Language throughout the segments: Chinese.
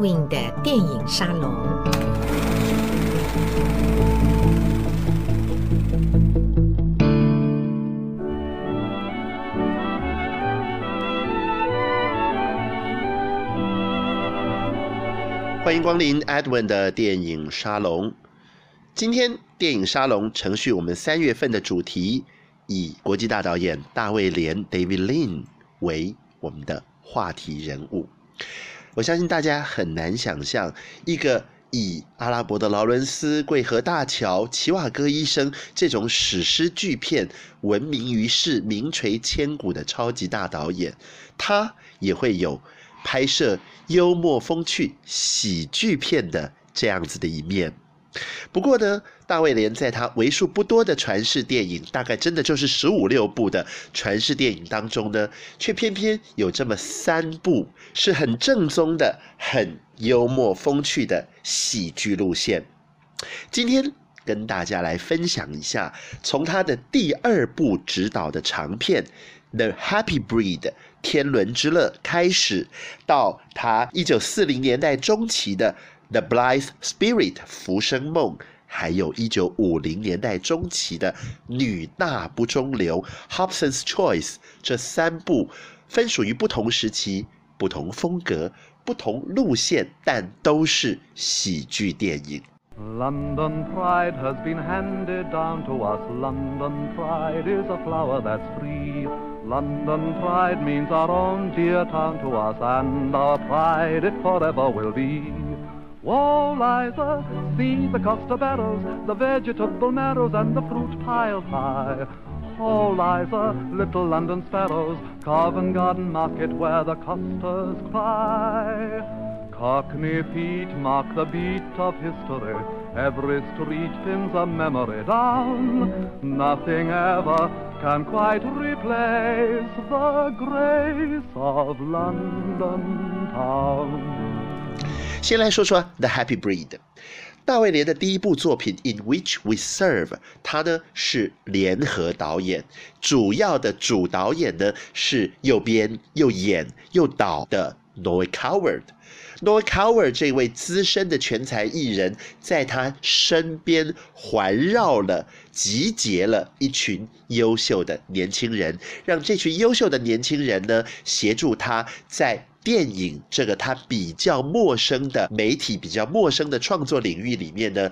的电影沙龙。欢迎光临 Edwin 的电影沙龙。今天电影沙龙程序我们三月份的主题，以国际大导演大卫连 David Lean 为我们的话题人物。我相信大家很难想象，一个以阿拉伯的劳伦斯、桂河大桥、奇瓦戈医生这种史诗巨片闻名于世、名垂千古的超级大导演，他也会有拍摄幽默风趣喜剧片的这样子的一面。不过呢，大卫连在他为数不多的传世电影，大概真的就是十五六部的传世电影当中呢，却偏偏有这么三部是很正宗的、很幽默风趣的喜剧路线。今天跟大家来分享一下，从他的第二部执导的长片《The Happy Breed》天伦之乐开始，到他一九四零年代中期的。The Blithe Spirit 浮生梦，还有一九五零年代中期的女大不中留 Hobson's Choice，这三部分属于不同时期、不同风格、不同路线，但都是喜剧电影。London pride has been handed down to us. London pride is a flower that's free. London pride means our own dear town to us, and our pride it forever will be. Whoa, Liza, see the Costa barrels, the vegetable marrows, and the fruit piled high. Oh, Liza, little London sparrows, Covent Garden Market where the costers cry. Cockney feet mark the beat of history. Every street pins a memory down. Nothing ever can quite replace the grace of London town. 先来说说《The Happy Breed》，大卫连的第一部作品《In Which We Serve》，他呢是联合导演，主要的主导演呢是又编又演又导的 Noel Coward。Noy Coward 这位资深的全才艺人，在他身边环绕了、集结了一群优秀的年轻人，让这群优秀的年轻人呢协助他在。电影这个他比较陌生的媒体，比较陌生的创作领域里面呢，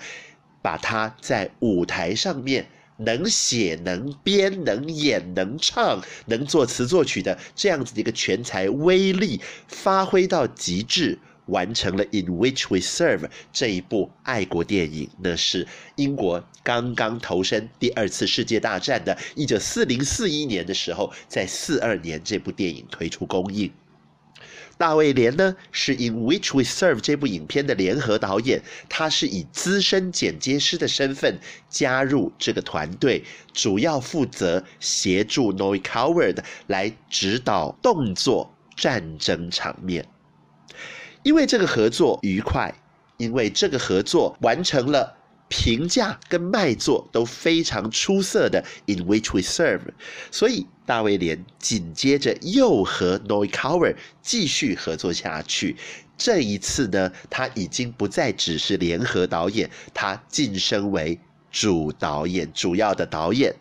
把他在舞台上面能写、能编、能演、能唱、能作词作曲的这样子的一个全才威力发挥到极致，完成了《In Which We Serve》这一部爱国电影。那是英国刚刚投身第二次世界大战的一九四零四一年的时候，在四二年这部电影推出公映。大卫连呢是《In Which We Serve》这部影片的联合导演，他是以资深剪接师的身份加入这个团队，主要负责协助 Noy Coward 来指导动作战争场面。因为这个合作愉快，因为这个合作完成了。评价跟卖座都非常出色的《In Which We Serve》，所以大卫连紧接着又和 Noel Coward 继续合作下去。这一次呢，他已经不再只是联合导演，他晋升为主导演，主要的导演。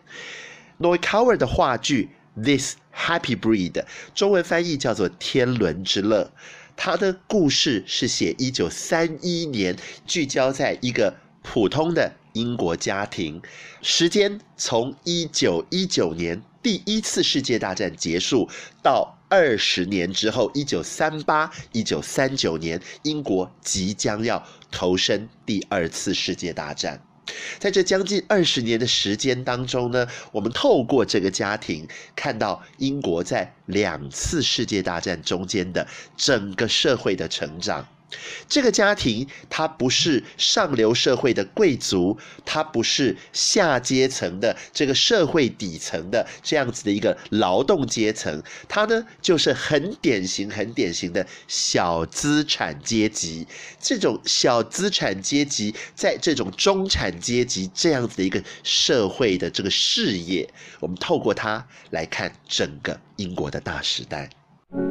Noel Coward 的话剧《This Happy Breed》中文翻译叫做《天伦之乐》，他的故事是写一九三一年，聚焦在一个。普通的英国家庭，时间从一九一九年第一次世界大战结束到二十年之后，一九三八、一九三九年，英国即将要投身第二次世界大战。在这将近二十年的时间当中呢，我们透过这个家庭，看到英国在两次世界大战中间的整个社会的成长。这个家庭，它不是上流社会的贵族，它不是下阶层的这个社会底层的这样子的一个劳动阶层，它呢就是很典型、很典型的小资产阶级。这种小资产阶级，在这种中产阶级这样子的一个社会的这个视野，我们透过它来看整个英国的大时代。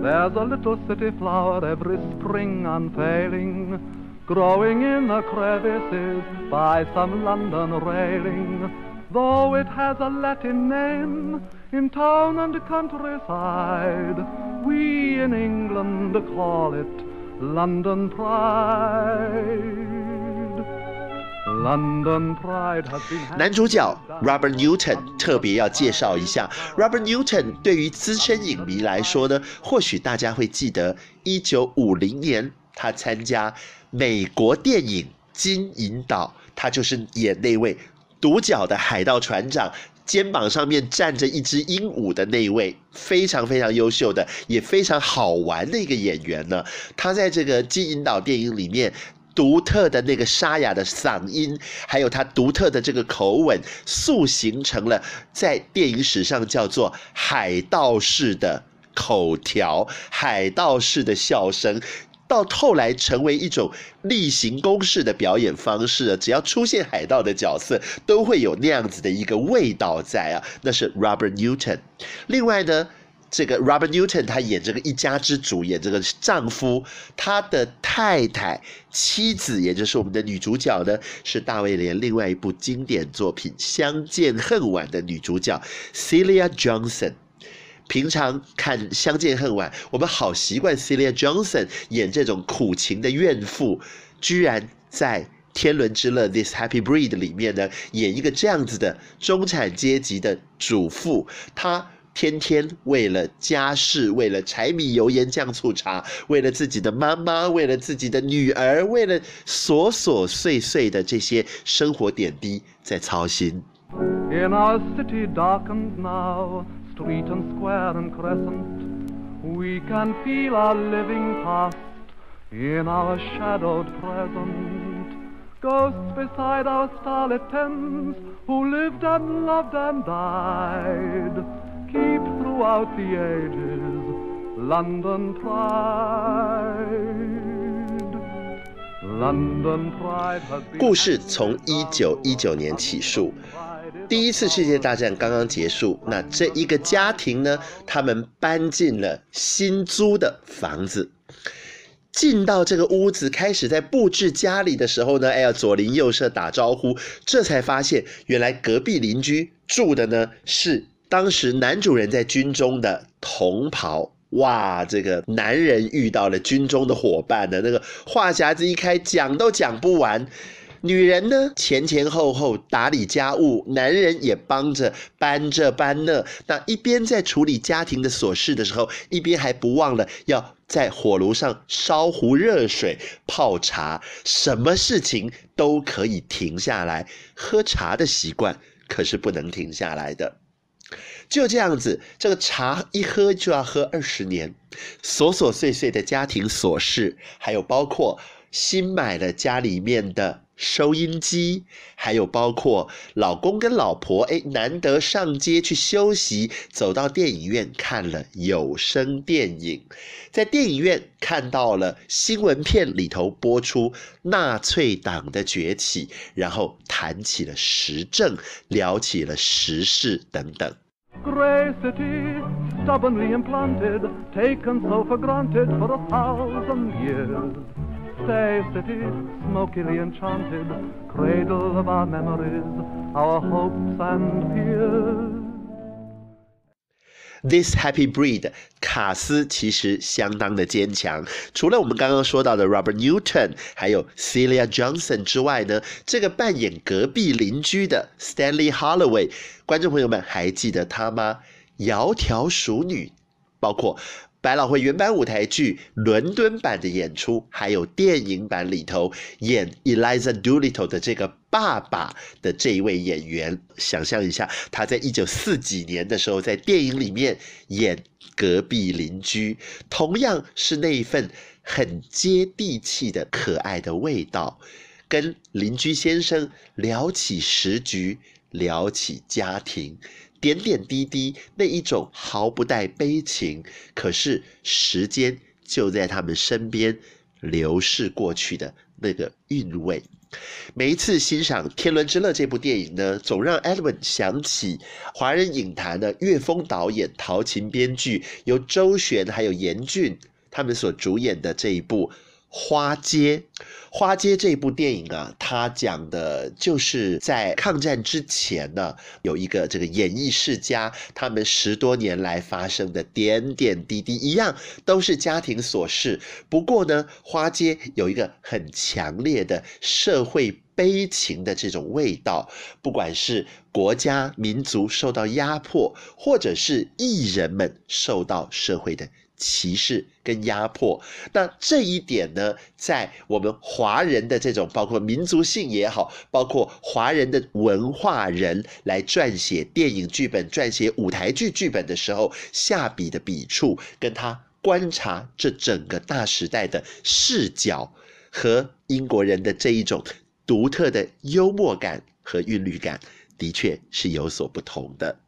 There's a little city flower every spring unfailing, growing in the crevices by some London railing. Though it has a Latin name, in town and countryside, we in England call it London Pride. 男主角 Robert Newton 特别要介绍一下，Robert Newton 对于资深影迷来说呢，或许大家会记得，一九五零年他参加美国电影《金银岛》，他就是演那位独角的海盗船长，肩膀上面站着一只鹦鹉的那位，非常非常优秀的，也非常好玩的一个演员呢。他在这个《金银岛》电影里面。独特的那个沙哑的嗓音，还有他独特的这个口吻，塑形成了在电影史上叫做海盗式的口条、海盗式的笑声，到后来成为一种例行公事的表演方式。只要出现海盗的角色，都会有那样子的一个味道在啊。那是 Robert Newton。另外呢，这个 Robert Newton 他演这个一家之主，演这个丈夫，他的太太、妻子，也就是我们的女主角呢，是大卫连另外一部经典作品《相见恨晚》的女主角 Celia Johnson。平常看《相见恨晚》，我们好习惯 Celia Johnson 演这种苦情的怨妇，居然在《天伦之乐》This Happy Breed 里面呢，演一个这样子的中产阶级的主妇，她。天天为了家事，为了柴米油盐酱醋茶，为了自己的妈妈，为了自己的女儿，为了琐琐碎碎的这些生活点滴在操心。In our city darkened now, street and square and crescent, we can feel our living past in our shadowed present. Ghosts beside our starlit tents, who lived and loved and died. Keep throughout the ages London pride. 故事从一九一九年起诉，第一次世界大战刚刚结束，那这一个家庭呢，他们搬进了新租的房子。进到这个屋子，开始在布置家里的时候呢，哎呀，左邻右舍打招呼，这才发现原来隔壁邻居住的呢是。当时男主人在军中的同袍，哇，这个男人遇到了军中的伙伴的那个话匣子一开，讲都讲不完。女人呢，前前后后打理家务，男人也帮着搬这搬那。那一边在处理家庭的琐事的时候，一边还不忘了要在火炉上烧壶热水泡茶。什么事情都可以停下来，喝茶的习惯可是不能停下来的。就这样子，这个茶一喝就要喝二十年，琐琐碎碎的家庭琐事，还有包括新买了家里面的收音机，还有包括老公跟老婆哎，难得上街去休息，走到电影院看了有声电影，在电影院看到了新闻片里头播出纳粹党的崛起，然后谈起了时政，聊起了时事等等。Grey city, stubbornly implanted, taken so for granted for a thousand years. Stay city, smokily enchanted, cradle of our memories, our hopes and fears. This Happy Breed，卡斯其实相当的坚强。除了我们刚刚说到的 Robert Newton，还有 Celia Johnson 之外呢，这个扮演隔壁邻居的 Stanley Holloway，观众朋友们还记得他吗？窈窕淑女，包括。百老汇原版舞台剧伦敦版的演出，还有电影版里头演 Eliza Doolittle 的这个爸爸的这一位演员，想象一下，他在一九四几年的时候在电影里面演隔壁邻居，同样是那一份很接地气的可爱的味道，跟邻居先生聊起时局，聊起家庭。点点滴滴，那一种毫不带悲情，可是时间就在他们身边流逝过去的那个韵味。每一次欣赏《天伦之乐》这部电影呢，总让 Edwin 想起华人影坛的岳峰导演、陶琴编剧，由周璇还有严俊他们所主演的这一部。花街，花街这部电影啊，它讲的就是在抗战之前呢，有一个这个演艺世家，他们十多年来发生的点点滴滴，一样都是家庭琐事。不过呢，花街有一个很强烈的社会悲情的这种味道，不管是国家民族受到压迫，或者是艺人们受到社会的。歧视跟压迫，那这一点呢，在我们华人的这种包括民族性也好，包括华人的文化人来撰写电影剧本、撰写舞台剧剧本的时候，下笔的笔触，跟他观察这整个大时代的视角，和英国人的这一种独特的幽默感和韵律感，的确是有所不同的。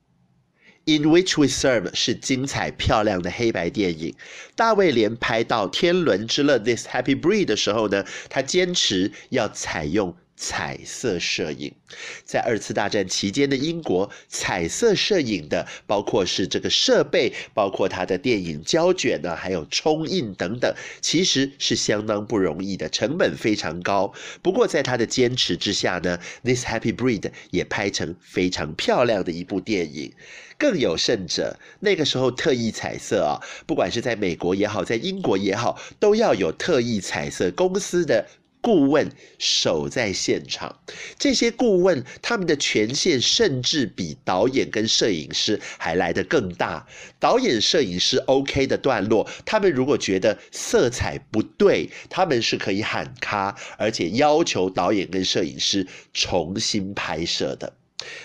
In which we serve 是精彩漂亮的黑白电影。大卫连拍到《天伦之乐》This Happy Breed 的时候呢，他坚持要采用彩色摄影。在二次大战期间的英国，彩色摄影的包括是这个设备，包括他的电影胶卷呢，还有冲印等等，其实是相当不容易的，成本非常高。不过在他的坚持之下呢，《This Happy Breed》也拍成非常漂亮的一部电影。更有甚者，那个时候特意彩色啊，不管是在美国也好，在英国也好，都要有特意彩色公司的顾问守在现场。这些顾问他们的权限甚至比导演跟摄影师还来得更大。导演、摄影师 OK 的段落，他们如果觉得色彩不对，他们是可以喊卡，而且要求导演跟摄影师重新拍摄的。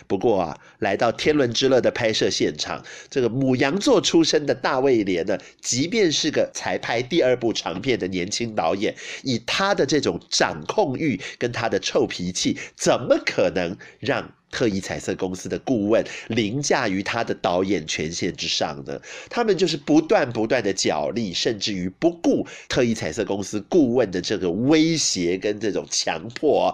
不过啊，来到《天伦之乐》的拍摄现场，这个母羊座出身的大卫连呢，即便是个才拍第二部长片的年轻导演，以他的这种掌控欲跟他的臭脾气，怎么可能让特意彩色公司的顾问凌驾于他的导演权限之上呢？他们就是不断不断的角力，甚至于不顾特意彩色公司顾问的这个威胁跟这种强迫，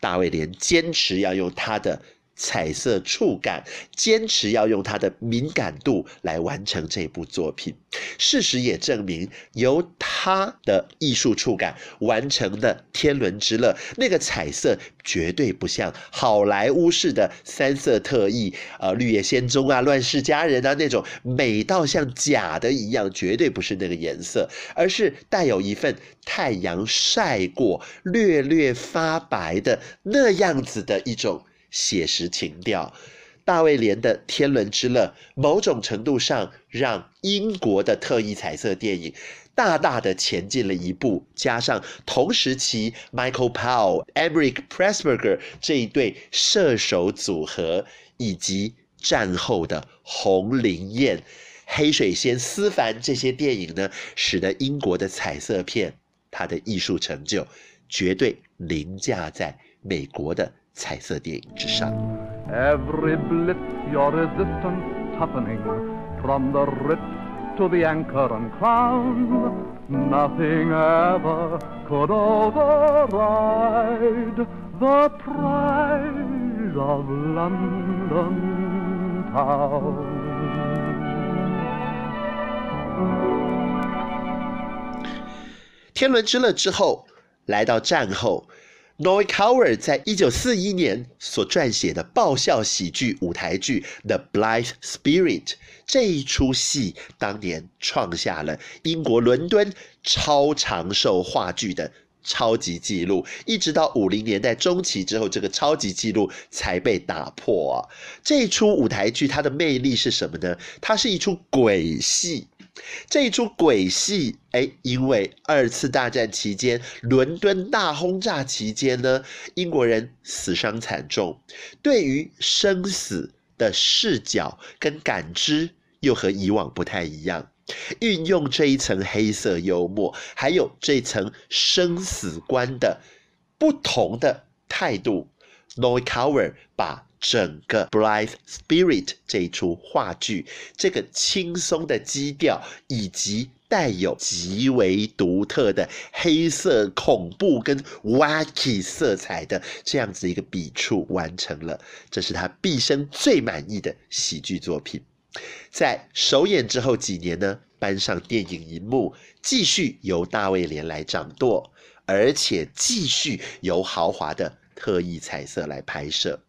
大卫连坚持要用他的。彩色触感，坚持要用他的敏感度来完成这部作品。事实也证明，由他的艺术触感完成的《天伦之乐》，那个彩色绝对不像好莱坞式的三色特异，呃，《绿野仙踪》啊，《乱世佳人》啊那种美到像假的一样，绝对不是那个颜色，而是带有一份太阳晒过、略略发白的那样子的一种。写实情调，大卫连的《天伦之乐》某种程度上让英国的特异彩色电影大大的前进了一步。加上同时期 Michael Powell、Emeric Pressburger 这一对射手组合，以及战后的红灵宴、黑水仙思凡这些电影呢，使得英国的彩色片它的艺术成就绝对凌驾在美国的。彩色电影之上。Every blip, your resistance toughening from the rip to the anchor and crown. Nothing ever could override the pride of London town. 天伦之乐之后，来到战后。Noel Coward 在一九四一年所撰写的爆笑喜剧舞台剧《The Blithe Spirit》这一出戏，当年创下了英国伦敦超长寿话剧的超级纪录，一直到五零年代中期之后，这个超级纪录才被打破啊！这一出舞台剧它的魅力是什么呢？它是一出鬼戏。这一出鬼戏，哎，因为二次大战期间伦敦大轰炸期间呢，英国人死伤惨重，对于生死的视角跟感知又和以往不太一样，运用这一层黑色幽默，还有这层生死观的不同的态度，Noel Coward 把。整个《Blithe Spirit》这一出话剧，这个轻松的基调以及带有极为独特的黑色恐怖跟 wacky 色彩的这样子一个笔触完成了，这是他毕生最满意的喜剧作品。在首演之后几年呢，搬上电影银幕，继续由大卫连来掌舵，而且继续由豪华的特异彩色来拍摄。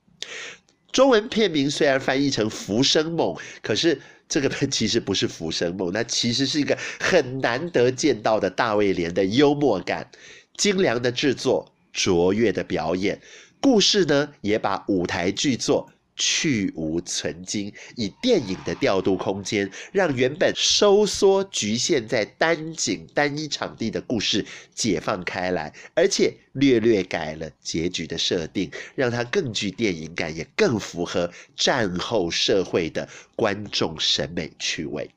中文片名虽然翻译成《浮生梦》，可是这个呢其实不是《浮生梦》，那其实是一个很难得见到的大卫连的幽默感、精良的制作、卓越的表演。故事呢也把舞台剧作。去无存经，以电影的调度空间，让原本收缩局限在单景单一场地的故事解放开来，而且略略改了结局的设定，让它更具电影感，也更符合战后社会的观众审美趣味。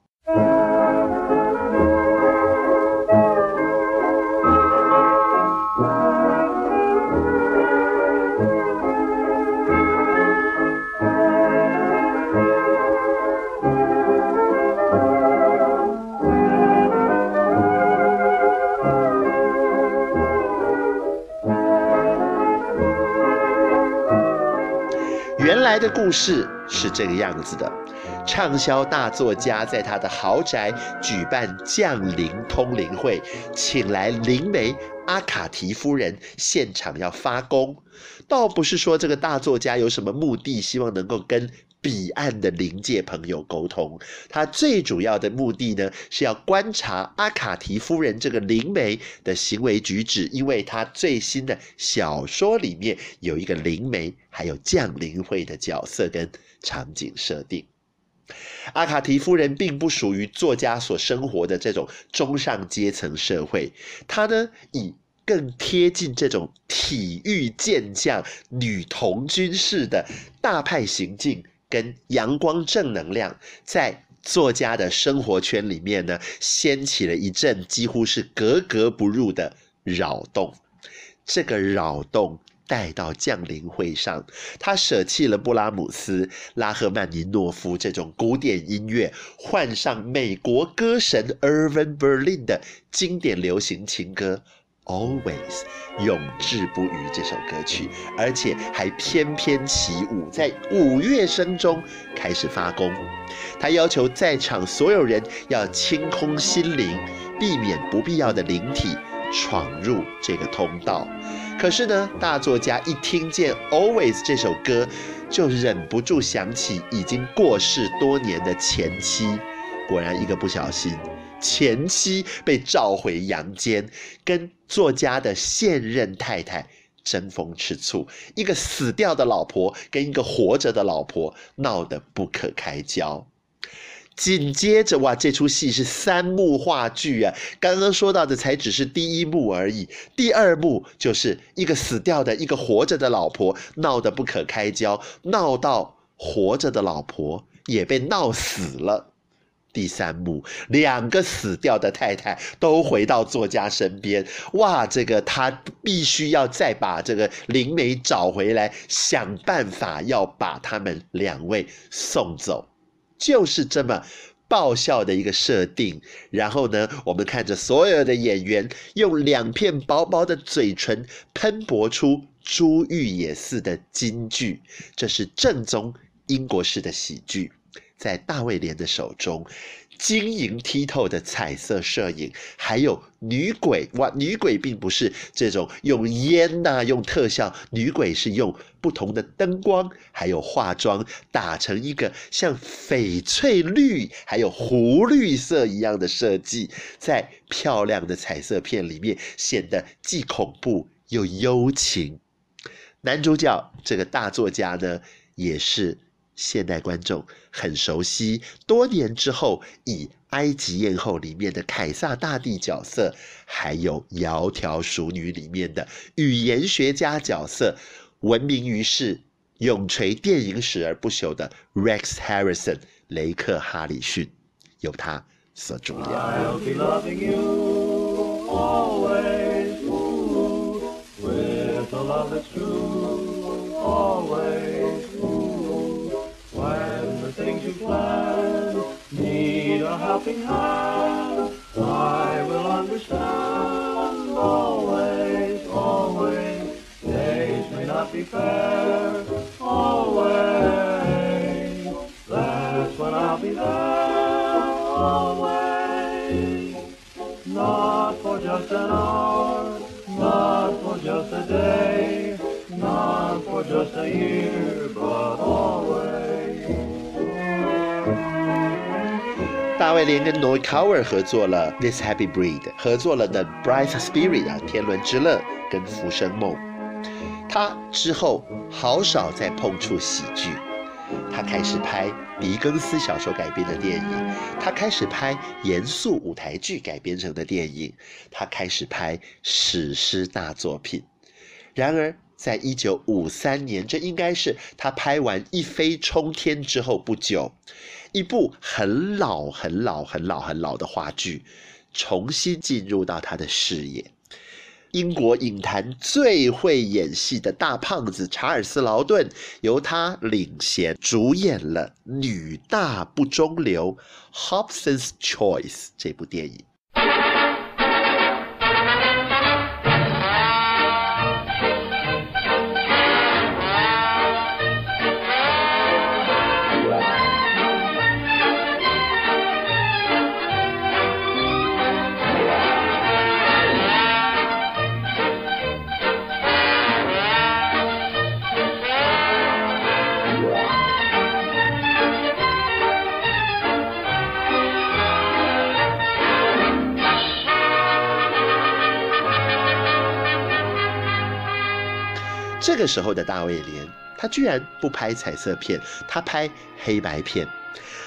故事是这个样子的：畅销大作家在他的豪宅举办降临通灵会，请来灵媒阿卡提夫人现场要发功。倒不是说这个大作家有什么目的，希望能够跟。彼岸的灵界朋友沟通，他最主要的目的呢，是要观察阿卡提夫人这个灵媒的行为举止，因为他最新的小说里面有一个灵媒，还有降临会的角色跟场景设定。阿卡提夫人并不属于作家所生活的这种中上阶层社会，她呢以更贴近这种体育健将、女童军式的大派行径。跟阳光正能量，在作家的生活圈里面呢，掀起了一阵几乎是格格不入的扰动。这个扰动带到降临会上，他舍弃了布拉姆斯、拉赫曼尼诺夫这种古典音乐，换上美国歌神 Irving Berlin 的经典流行情歌。Always 永志不渝这首歌曲，而且还翩翩起舞，在五乐声中开始发功。他要求在场所有人要清空心灵，避免不必要的灵体闯入这个通道。可是呢，大作家一听见 Always 这首歌，就忍不住想起已经过世多年的前妻。果然，一个不小心。前妻被召回阳间，跟作家的现任太太争风吃醋，一个死掉的老婆跟一个活着的老婆闹得不可开交。紧接着，哇，这出戏是三幕话剧啊！刚刚说到的才只是第一幕而已，第二幕就是一个死掉的，一个活着的老婆闹得不可开交，闹到活着的老婆也被闹死了。第三幕，两个死掉的太太都回到作家身边，哇，这个他必须要再把这个灵媒找回来，想办法要把他们两位送走，就是这么爆笑的一个设定。然后呢，我们看着所有的演员用两片薄薄的嘴唇喷薄出珠玉也似的金句，这是正宗英国式的喜剧。在大卫连的手中，晶莹剔透的彩色摄影，还有女鬼哇！女鬼并不是这种用烟呐、用特效，女鬼是用不同的灯光，还有化妆打成一个像翡翠绿还有湖绿色一样的设计，在漂亮的彩色片里面显得既恐怖又幽情。男主角这个大作家呢，也是。现代观众很熟悉，多年之后以《埃及艳后》里面的凯撒大帝角色，还有《窈窕淑女》里面的语言学家角色，闻名于世、永垂电影史而不朽的 Rex Harrison 雷克哈里逊，由他所主演。plan. Need a helping hand, I will understand. Always, always, days may not be fair. Always, that's when I'll be there. Always, not for just an hour, not for just a day, not for just a year, but always. 大卫连跟 Noel Coward 合作了《This Happy Breed》，合作了《The Bright Spirit》啊，《天伦之乐》跟《浮生梦》。他之后好少再碰触喜剧，他开始拍狄更斯小说改编的电影，他开始拍严肃舞台剧改编成的电影，他开始拍史诗大作品。然而，在一九五三年，这应该是他拍完《一飞冲天》之后不久，一部很老、很老、很老、很老的话剧，重新进入到他的视野。英国影坛最会演戏的大胖子查尔斯·劳顿，由他领衔主演了《女大不中留》（Hobson's Choice） 这部电影。这个时候的大卫连，他居然不拍彩色片，他拍黑白片。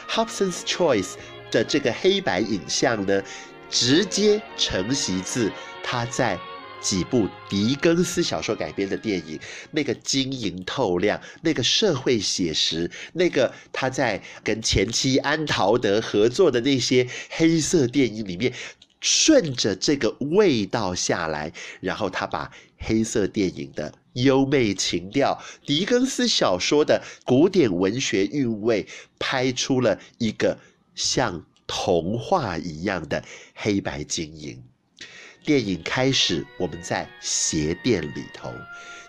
Hobson's Choice 的这个黑白影像呢，直接承袭自他在几部狄更斯小说改编的电影，那个晶莹透亮，那个社会写实，那个他在跟前妻安陶德合作的那些黑色电影里面。顺着这个味道下来，然后他把黑色电影的优美情调、狄更斯小说的古典文学韵味，拍出了一个像童话一样的黑白晶莹。电影开始，我们在鞋店里头，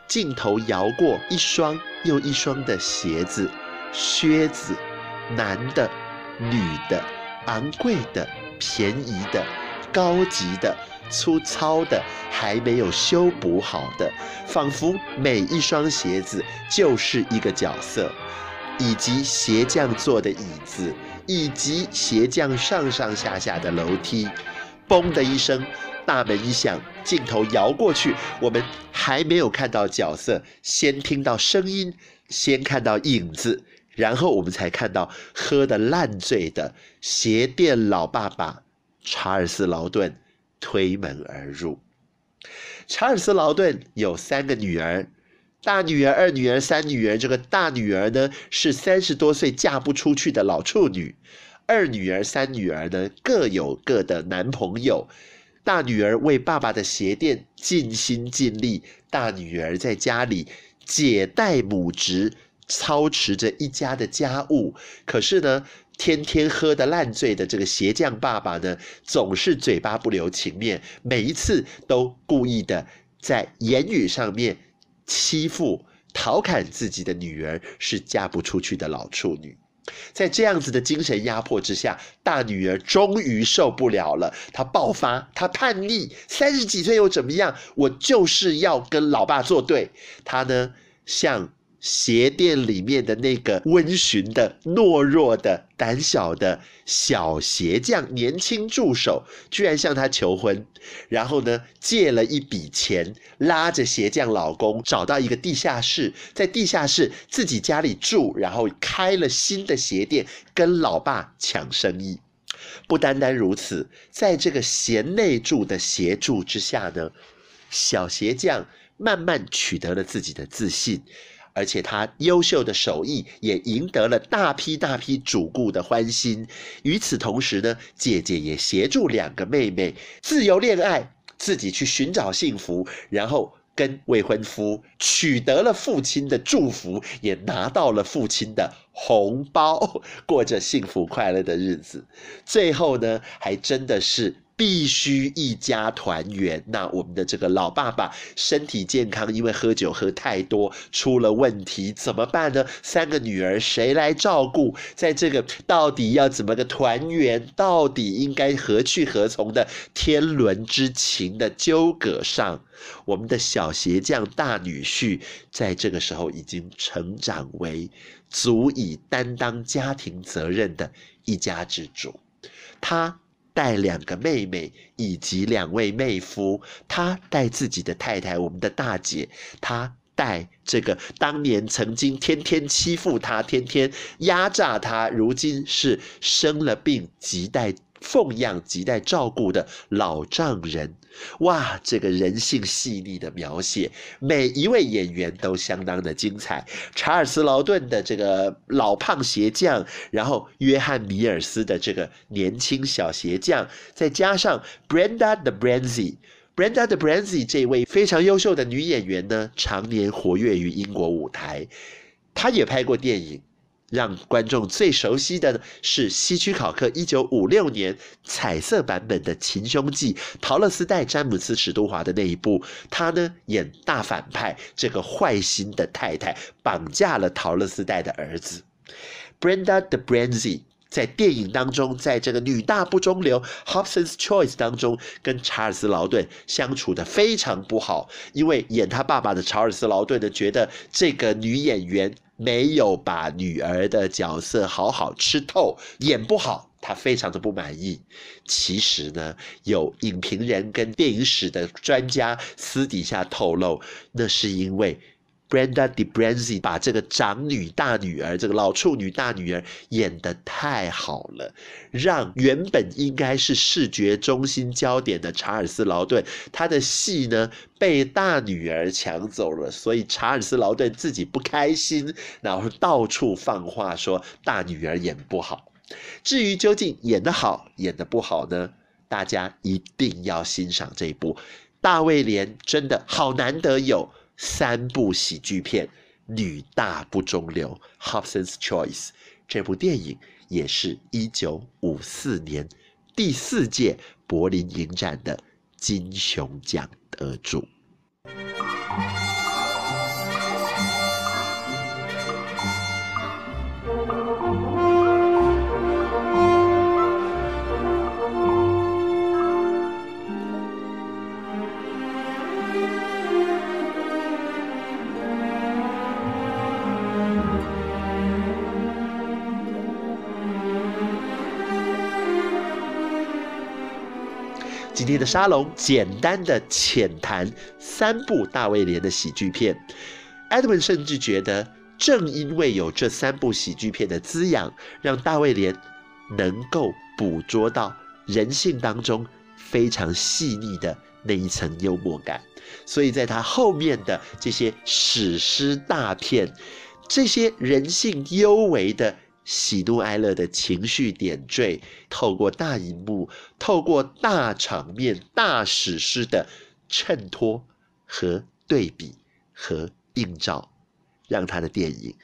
镜头摇过一双又一双的鞋子、靴子，男的、女的，昂贵的、便宜的。高级的、粗糙的、还没有修补好的，仿佛每一双鞋子就是一个角色，以及鞋匠坐的椅子，以及鞋匠上上下下的楼梯。嘣的一声，大门一响，镜头摇过去，我们还没有看到角色，先听到声音，先看到影子，然后我们才看到喝得烂醉的鞋店老爸爸。查尔斯·劳顿推门而入。查尔斯·劳顿有三个女儿，大女儿、二女儿、三女儿。这个大女儿呢，是三十多岁嫁不出去的老处女；二女儿、三女儿呢，各有各的男朋友。大女儿为爸爸的鞋店尽心尽力，大女儿在家里姐带母职，操持着一家的家务。可是呢，天天喝得烂醉的这个鞋匠爸爸呢，总是嘴巴不留情面，每一次都故意的在言语上面欺负、调侃自己的女儿是嫁不出去的老处女。在这样子的精神压迫之下，大女儿终于受不了了，她爆发，她叛逆，三十几岁又怎么样？我就是要跟老爸作对。她呢，像。鞋店里面的那个温驯的、懦弱的、胆小的小鞋匠年轻助手，居然向她求婚，然后呢，借了一笔钱，拉着鞋匠老公找到一个地下室，在地下室自己家里住，然后开了新的鞋店，跟老爸抢生意。不单单如此，在这个贤内助的协助之下呢，小鞋匠慢慢取得了自己的自信。而且他优秀的手艺也赢得了大批大批主顾的欢心。与此同时呢，姐姐也协助两个妹妹自由恋爱，自己去寻找幸福，然后跟未婚夫取得了父亲的祝福，也拿到了父亲的红包，过着幸福快乐的日子。最后呢，还真的是必须一家团圆。那我们的这个老爸爸身体健康，因为喝酒喝太多出了问题，怎么办呢？三个女儿谁来照顾？在这个到底要怎么个团圆？到底应该何去何从的天伦之情的纠葛上，我们的小鞋匠大女婿在这个时候已经成长为足以担当家庭责任的一家之主。他带两个妹妹以及两位妹夫，他带自己的太太，我们的大姐，他带这个当年曾经天天欺负他、天天压榨他，如今是生了病，亟待奉养、亟待照顾的老丈人。哇，这个人性细腻的描写，每一位演员都相当的精彩。查尔斯·劳顿的这个老胖鞋匠，然后约翰·米尔斯的这个年轻小鞋匠，再加上 Brenda de Bransey，Brenda de Bransey 这位非常优秀的女演员呢，常年活跃于英国舞台，她也拍过电影。让观众最熟悉的呢是希区考克一九五六年彩色版本的《情凶记》，陶乐斯带詹姆斯·史都华的那一部，他呢演大反派，这个坏心的太太绑架了陶乐斯带的儿子。Brenda de Bransey 在电影当中，在这个女大不中留 Hobson's Choice 当中，跟查尔斯·劳顿相处的非常不好，因为演他爸爸的查尔斯·劳顿呢，觉得这个女演员。没有把女儿的角色好好吃透，演不好，他非常的不满意。其实呢，有影评人跟电影史的专家私底下透露，那是因为。Brenda de Bransey 把这个长女大女儿，这个老处女大女儿演得太好了，让原本应该是视觉中心焦点的查尔斯劳顿，他的戏呢被大女儿抢走了，所以查尔斯劳顿自己不开心，然后到处放话说大女儿演不好。至于究竟演得好演得不好呢？大家一定要欣赏这一部大卫连，真的好难得有。三部喜剧片，女大不中留，《Hobson's Choice》这部电影也是一九五四年第四届柏林影展的金熊奖得主。今天的沙龙简单的浅谈三部大卫连的喜剧片，Edwin 甚至觉得，正因为有这三部喜剧片的滋养，让大卫连能够捕捉到人性当中非常细腻的那一层幽默感，所以在他后面的这些史诗大片，这些人性幽微的。喜怒哀乐的情绪点缀，透过大荧幕，透过大场面、大史诗的衬托和对比和映照，让他的电影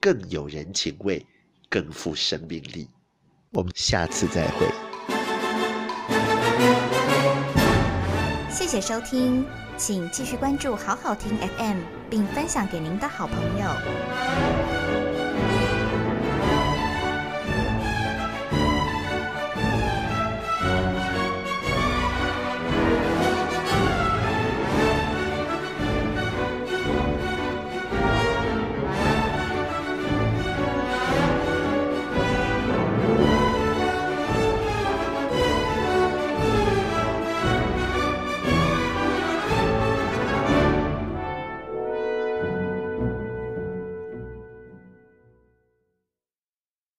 更有人情味，更富生命力。我们下次再会。谢谢收听，请继续关注好好听 FM，并分享给您的好朋友。